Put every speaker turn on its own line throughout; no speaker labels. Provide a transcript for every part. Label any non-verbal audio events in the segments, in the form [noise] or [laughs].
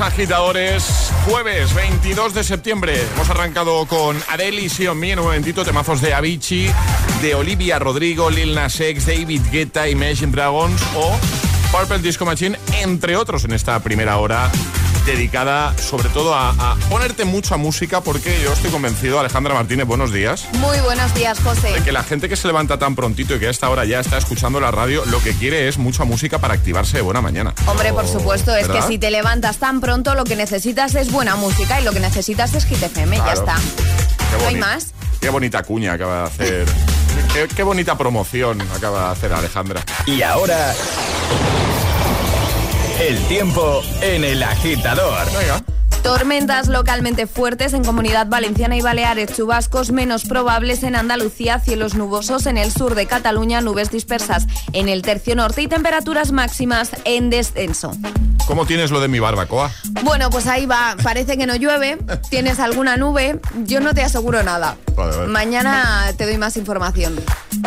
Agitadores. Jueves 22 de septiembre. Hemos arrancado con Adele y Sion en un momentito. Temazos de Avicii, de Olivia Rodrigo, Lil Nas X, David Guetta, Imagine Dragons o Purple Disco Machine, entre otros, en esta primera hora dedicada sobre todo a, a ponerte mucha música porque yo estoy convencido, Alejandra Martínez, buenos días,
Muy buenos días, José.
de que la gente que se levanta tan prontito y que a esta hora ya está escuchando la radio, lo que quiere es mucha música para activarse de buena mañana.
Hombre, por supuesto, es que si te levantas tan pronto, lo que necesitas es buena música y lo que necesitas es Hit FM, ya está.
Qué
No hay más.
Qué bonita cuña acaba de hacer. qué, qué bonita promoción acaba de hacer Alejandra.
Y ahora. El tiempo en el agitador.
Venga.
Tormentas localmente fuertes en Comunidad Valenciana y Baleares, chubascos menos probables en Andalucía, cielos nubosos en el sur de Cataluña, nubes dispersas en el tercio norte y temperaturas máximas en descenso.
¿Cómo tienes lo de mi barbacoa?
Bueno, pues ahí va. Parece que no llueve. Tienes alguna nube. Yo no te aseguro nada.
Vale, vale.
Mañana te doy más información.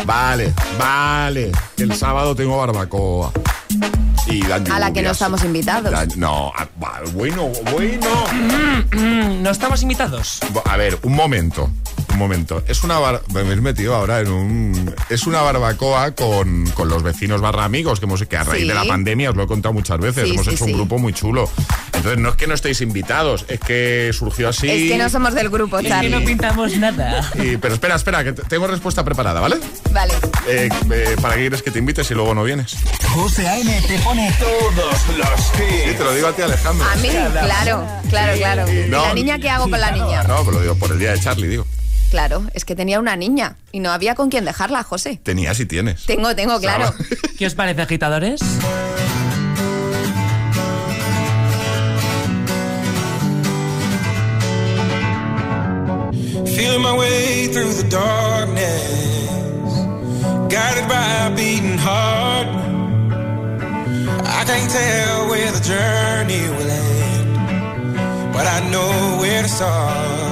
Vale, vale. El sábado tengo barbacoa. Y dan
A la que no estamos invitados.
Dan- no, bueno, bueno.
No estamos invitados.
A ver, un momento. Un momento. Es una bar... Me habéis metido ahora en un. Es una barbacoa con, con los vecinos barra amigos, que hemos que a raíz
Sí.
de la pandemia os lo he contado muchas veces.
Sí,
hemos
sí,
hecho
sí.
un grupo muy chulo. Entonces, no es que no estéis invitados, es que surgió así.
Es que no somos del grupo,
Es que
Charlie.
no pintamos nada.
Y- pero espera, espera, que te- tengo respuesta preparada, ¿vale?
Vale.
Eh, eh, ¿Para qué quieres que te invites si luego no vienes?
José A.M. te pone todos los
Sí,
hits.
te lo digo a ti, Alejandro.
A mí, claro, claro, claro. ¿Y
No.
la niña qué hago con la niña?
No, pero lo digo por el día de Charlie, digo.
Claro, es que tenía una niña y no había con quién dejarla, José.
Tenías y tienes.
Tengo, tengo, claro. [laughs]
¿Qué os parece, agitadores?
Feeling my way through the darkness, guided by a beating heart. I can't tell where the journey will end, but I know where to start.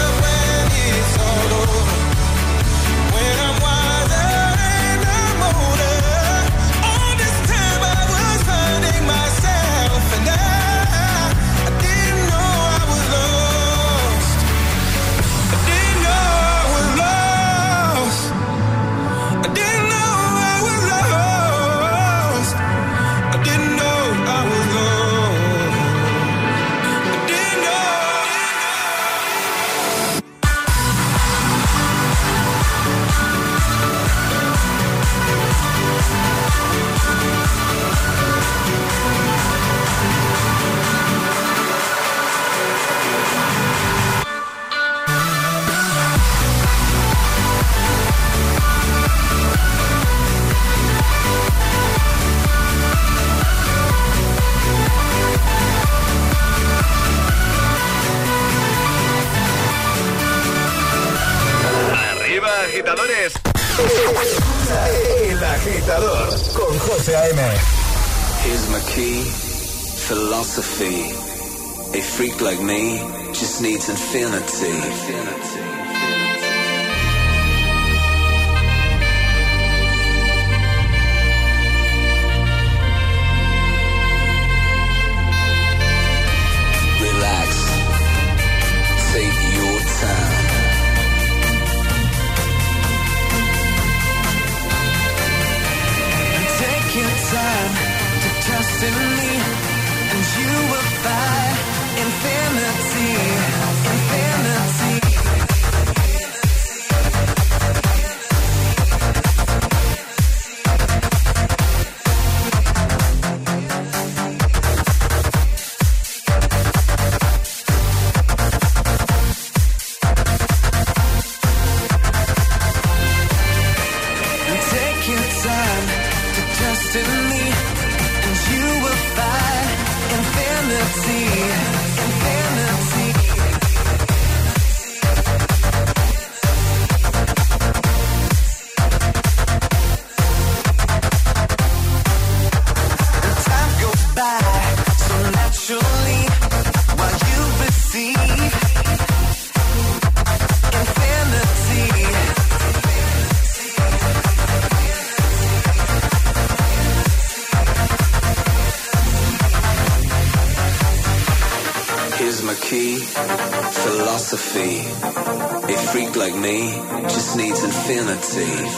El agitador con José A.M.
Here's my key, philosophy. A freak like me just needs infinity. Relax.
Infinity.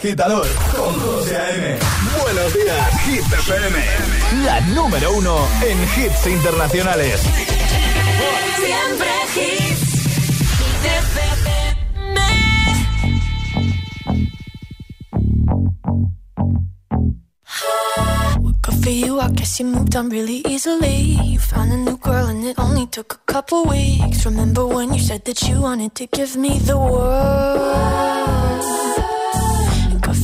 Agitador con José A.M. Buenos días, Hit FM. La número uno en hits internacionales.
Siempre hits.
Good for you, I guess you moved on really easily. You found a new girl and it only took a couple weeks. Remember when you said that you wanted to give me the world?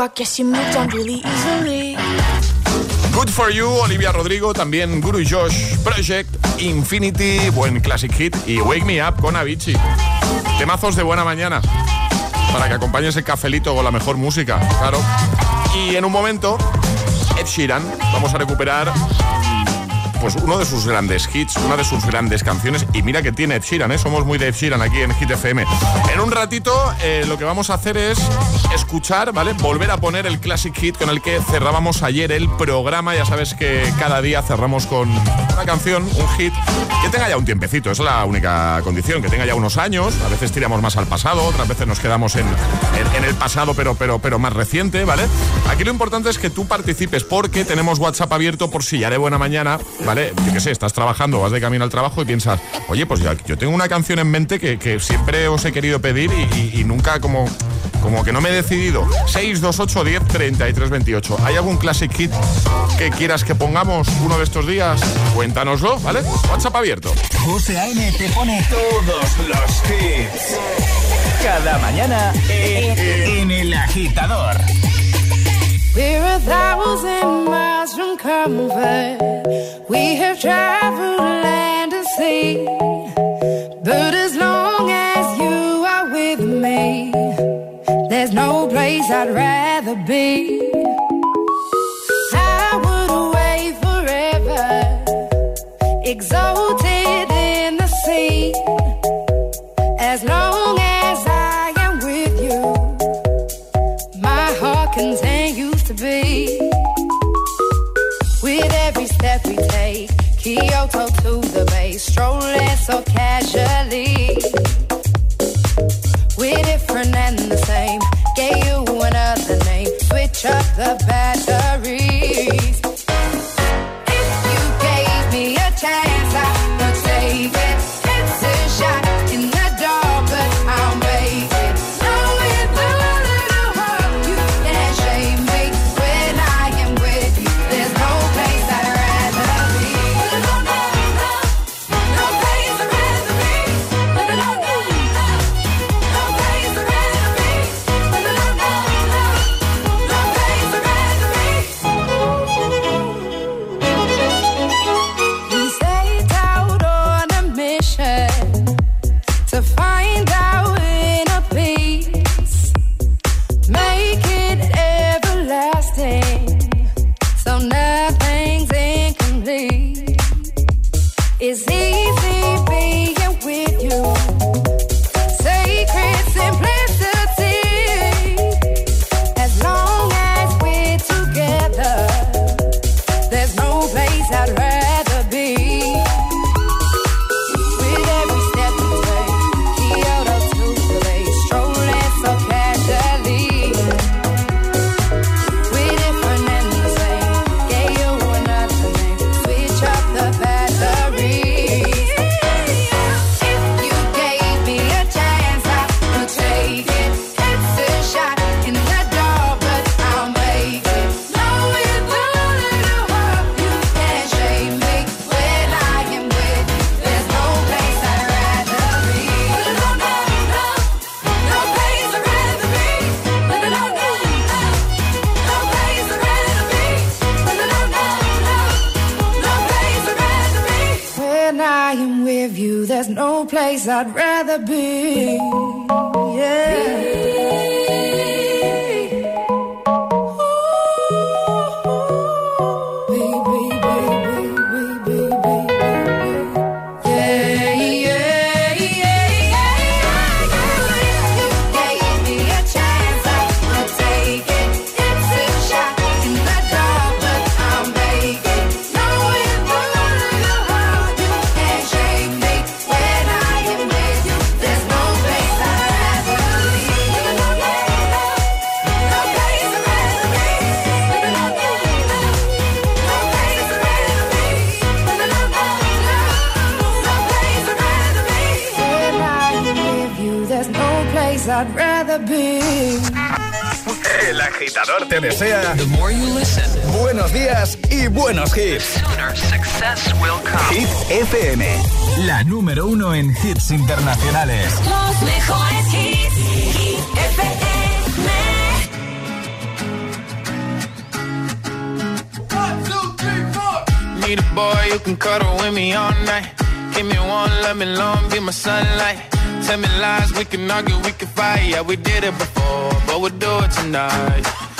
I guess you moved on really easily.
Good for You, Olivia Rodrigo, también Guru Josh, Project, Infinity, buen classic hit y Wake Me Up con Avicii. Temazos de buena mañana para que acompañes el cafelito con la mejor música, claro. Y en un momento, Ed Sheeran, vamos a recuperar pues uno de sus grandes hits, una de sus grandes canciones. Y mira que tiene Ed Sheeran, ¿eh? somos muy de Ed Sheeran aquí en Hit FM. En un ratito eh, lo que vamos a hacer es escuchar, ¿vale? Volver a poner el classic hit con el que cerrábamos ayer el programa. Ya sabes que cada día cerramos con una canción, un hit que tenga ya un tiempecito. Es la única condición, que tenga ya unos años. A veces tiramos más al pasado, otras veces nos quedamos en, en, el pasado, pero, pero, pero más reciente, ¿vale? Aquí lo importante es que tú participes porque tenemos WhatsApp abierto por si ya de buena mañana. Yo qué sé, estás trabajando, vas de camino al trabajo y piensas, oye, pues yo tengo una canción en mente que, siempre os he querido pedir y, nunca como, como que no me he decidido. 628 10 33 28. ¿Hay algún classic hit que quieras que pongamos uno de estos días? Cuéntanoslo, ¿vale? WhatsApp abierto.
José A.M. te pone todos los hits. Cada mañana en, El Agitador.
We're a thousand miles from comfort. We have traveled land and sea. But as long as you are with me, there's no place I'd rather be. I would away forever, exalted so casually. We're different and the same. Gave you another name. Switch up the batteries. I am with you, there's no place I'd rather be. When
agitador te desea buenos días y buenos hits. Hit FM, la número uno en hits internacionales.
Los mejores hits. Hit FM.
Need a boy you can cuddle with me all night. Give me one, let me long, be my sunlight. Tell me lies, we can argue, we can fight. Yeah, we did it before, but we'll do it tonight.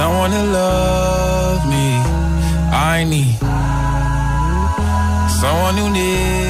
someone to love me. I need someone who needs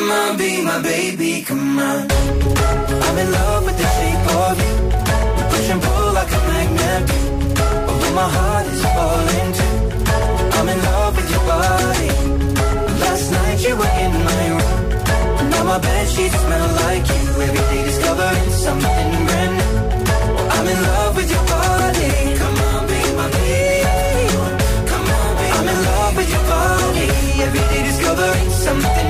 Come on, be my baby, come on. I'm in love with the shape of you. Push and pull like a magnet. Although my heart is falling too. I'm in love with your body. Last night you were in my room. Now my bed sheets smell like you. Every day discovering something brand new. I'm in love with your body. Come on, be my baby. Come on, be I'm in love with your body. Every day discovering something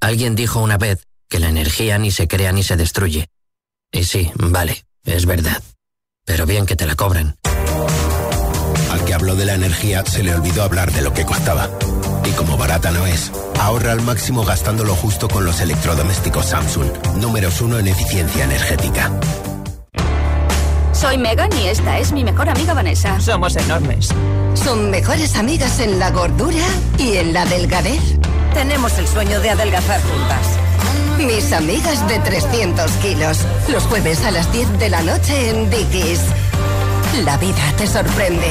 Alguien dijo una vez que la energía ni se crea ni se destruye. Y sí, vale, es verdad. Pero bien que te la cobran.
Al que habló de la energía se le olvidó hablar de lo que costaba. Y como barata no es, ahorra al máximo gastando lo justo con los electrodomésticos Samsung, números uno en eficiencia energética.
Soy Megan y esta es mi mejor amiga Vanessa.
Somos enormes.
Son mejores amigas en la gordura y en la delgadez.
Tenemos el sueño de adelgazar juntas.
Mis amigas de 300 kilos. Los jueves a las 10 de la noche en Dickies. La vida te sorprende.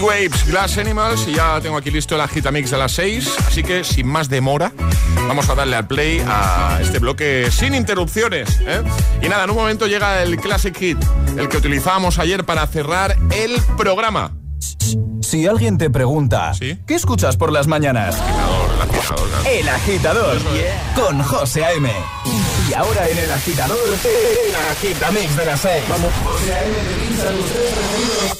Heat Waves, Glass Animals y ya tengo aquí listo el Agitamix de las 6, así que sin más demora vamos a darle al play a este bloque sin interrupciones. ¿eh? Y nada, en un momento llega el Classic Hit, el que utilizábamos ayer para cerrar el programa.
Si alguien te pregunta, ¿qué escuchas por las mañanas? El agitador, con José A.M. Y ahora en el agitador, el agitamix de las 6. Vamos, José A.M.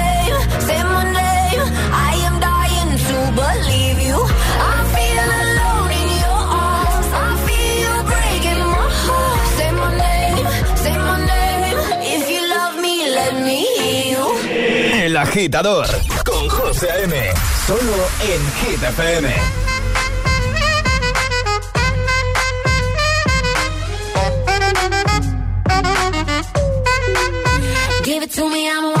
agitador con José M. Solo en Hit FM.
Give it to me, I'm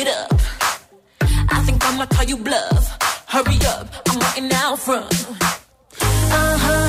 it up. I think I'ma call you bluff. Hurry up, I'm walking out front. Uh huh,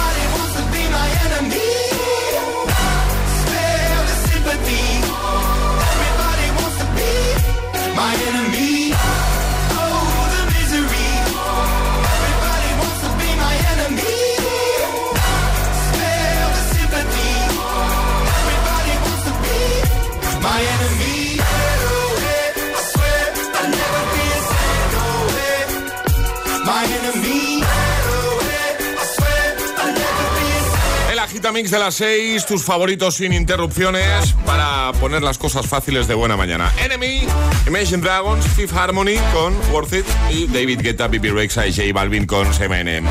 mix de las 6, tus favoritos sin interrupciones para poner las cosas fáciles de buena mañana. Enemy, Imagine Dragons, Fifth Harmony con Worth It y David Guetta, Bibi Rexa y J Balvin con Semene.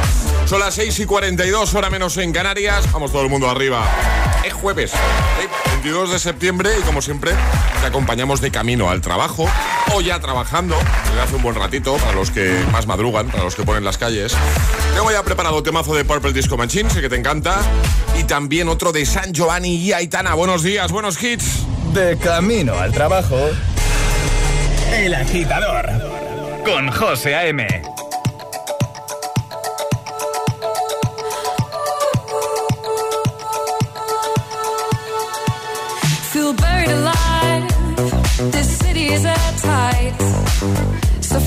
Son las 6 y 42, hora menos en Canarias. Vamos todo el mundo arriba. Es jueves, 22 de septiembre y como siempre te acompañamos de camino al trabajo o ya trabajando desde hace un buen ratito para los que más madrugan, para los que ponen las calles. Tengo ya preparado temazo de Purple Disco Machine, sé que te encanta. Y también otro de San Giovanni y Aitana. Buenos días, buenos hits.
De camino al trabajo. El agitador. Con José A.M.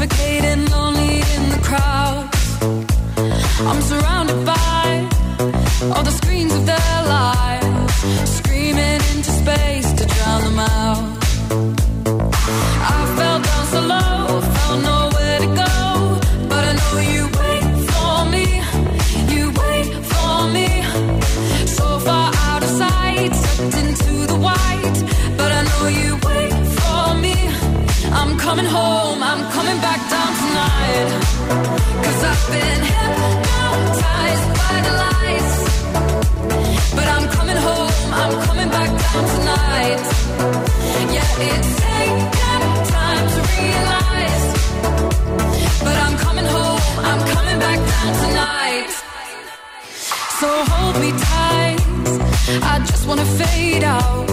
Suffocating, lonely in the crowd. I'm surrounded by all the screens of their lives, screaming into space to drown them out. Wanna fade out.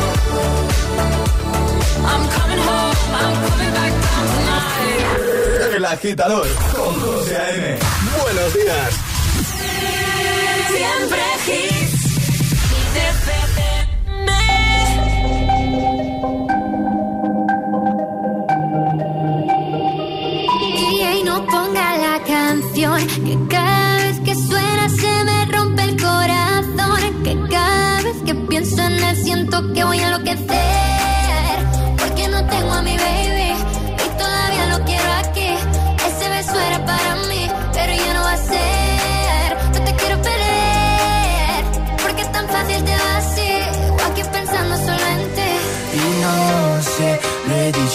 El agitador con José A.M. Buenos días.
Siempre hits. Y no ponga la
canción que cada vez que suena se me rompe el corazón. Que cada vez que pienso en él siento que voy a enloquecer.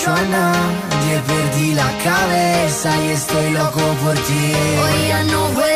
persona Yo perdí la cabeza y estoy loco por ti.
Hoy ya no voy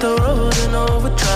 the road in overdrive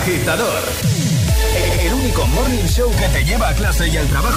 agitador. El único morning show que te lleva a clase y al trabajo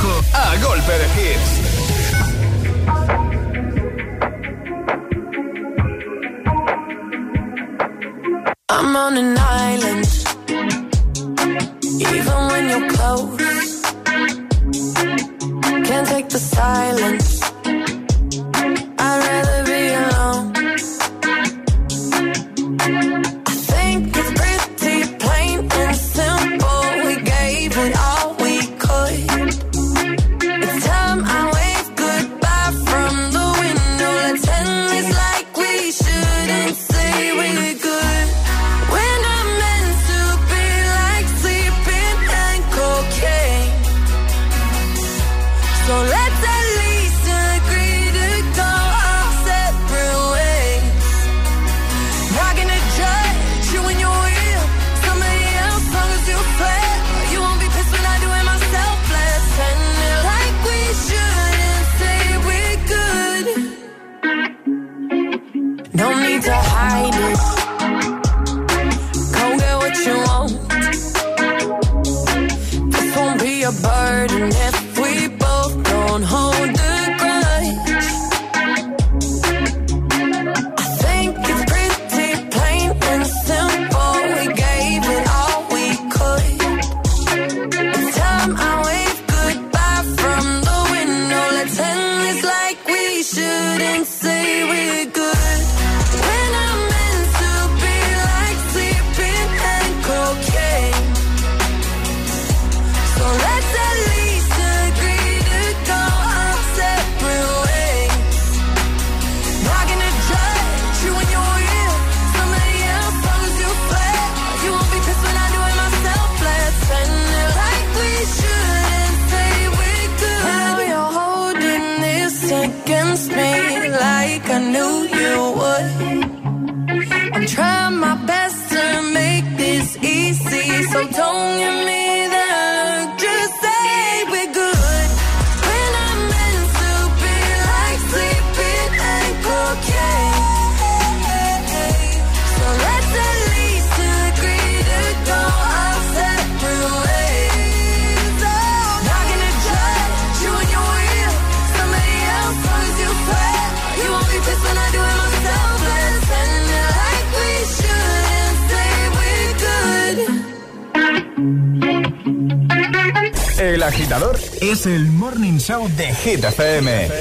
Show de Hit FM.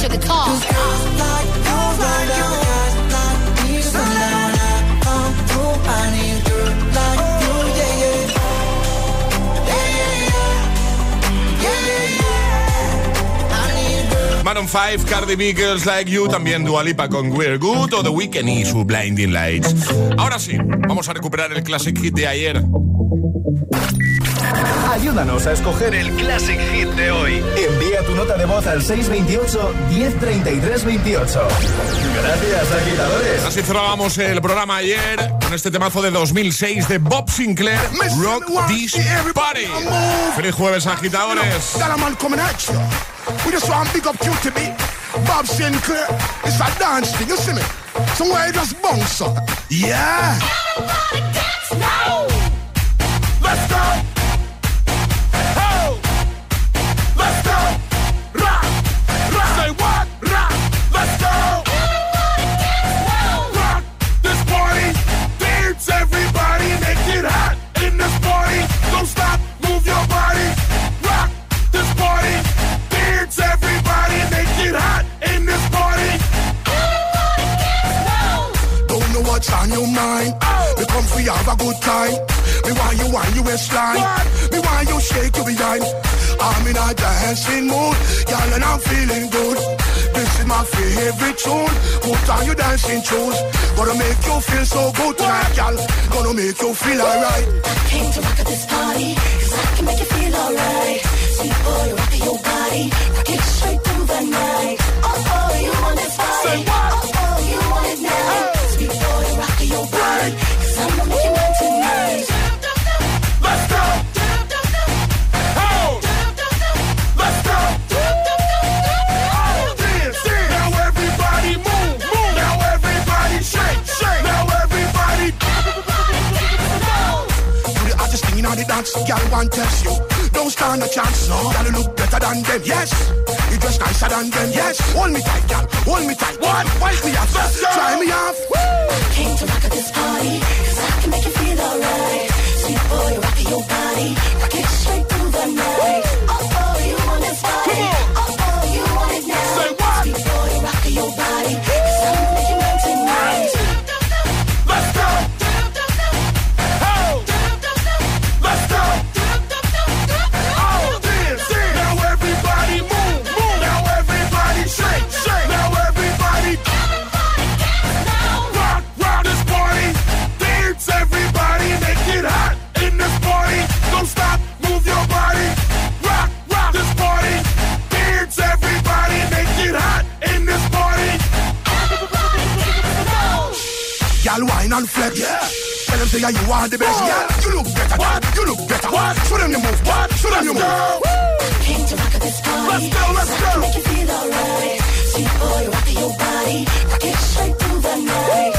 Maroon 5, Cardi B, Girls Like You, también Dua Lipa con We're Good o The Weeknd y su Blinding Lights. Ahora sí, vamos a recuperar el Classic Hit de ayer.
Ayúdanos a escoger el Classic Hit de hoy. Envía tu nota de voz al 628 1033 28. Gracias, agitadores.
Así cerrábamos el programa ayer con este temazo de 2006 de Bob Sinclair, Rock This Party. Feliz jueves, agitadores.
We just want big up QTB. Bob Sinclar. It's a dance thing, you see me? Somewhere you just bounce up. Yeah.
Everybody dance now.
A good time. Me want you want you waistline. Me want you shake your behind. I'm in a dancing mood, girl, and I'm feeling good. This is my favorite tune. Put on your dancing shoes. Gonna make you feel so good tonight, girl. Gonna make you feel alright.
Came to rock at this party, cause I can make you feel alright. Sweet boy, rock your body, rock it straight through the night. Oh, oh, you want this body.
Say what?
Oh, oh, you want it now. Sweet boy, rock your body, cause I'ma make you
girl want test you. Don't stand a chance, no. Girl you look better than them, yes. You dress nicer than them, yes. Hold me tight, girl. Hold me tight. What? Wipe me off, try me off.
Came to rock at this party, cause I can make you feel alright. Sweet boy, rock your body, rock it straight through the night. Oh, oh, you want this body. Oh, oh,
wine and flex. Yeah. Tell them say yeah, you are the best. Yeah. You look better. What? You look better. What? Show them your move. What? Show them your move.
Came to rock this party.
Let's go. Let's go.
Make you
feel alright. Sweet boy, rock your body. Rock it straight through the night.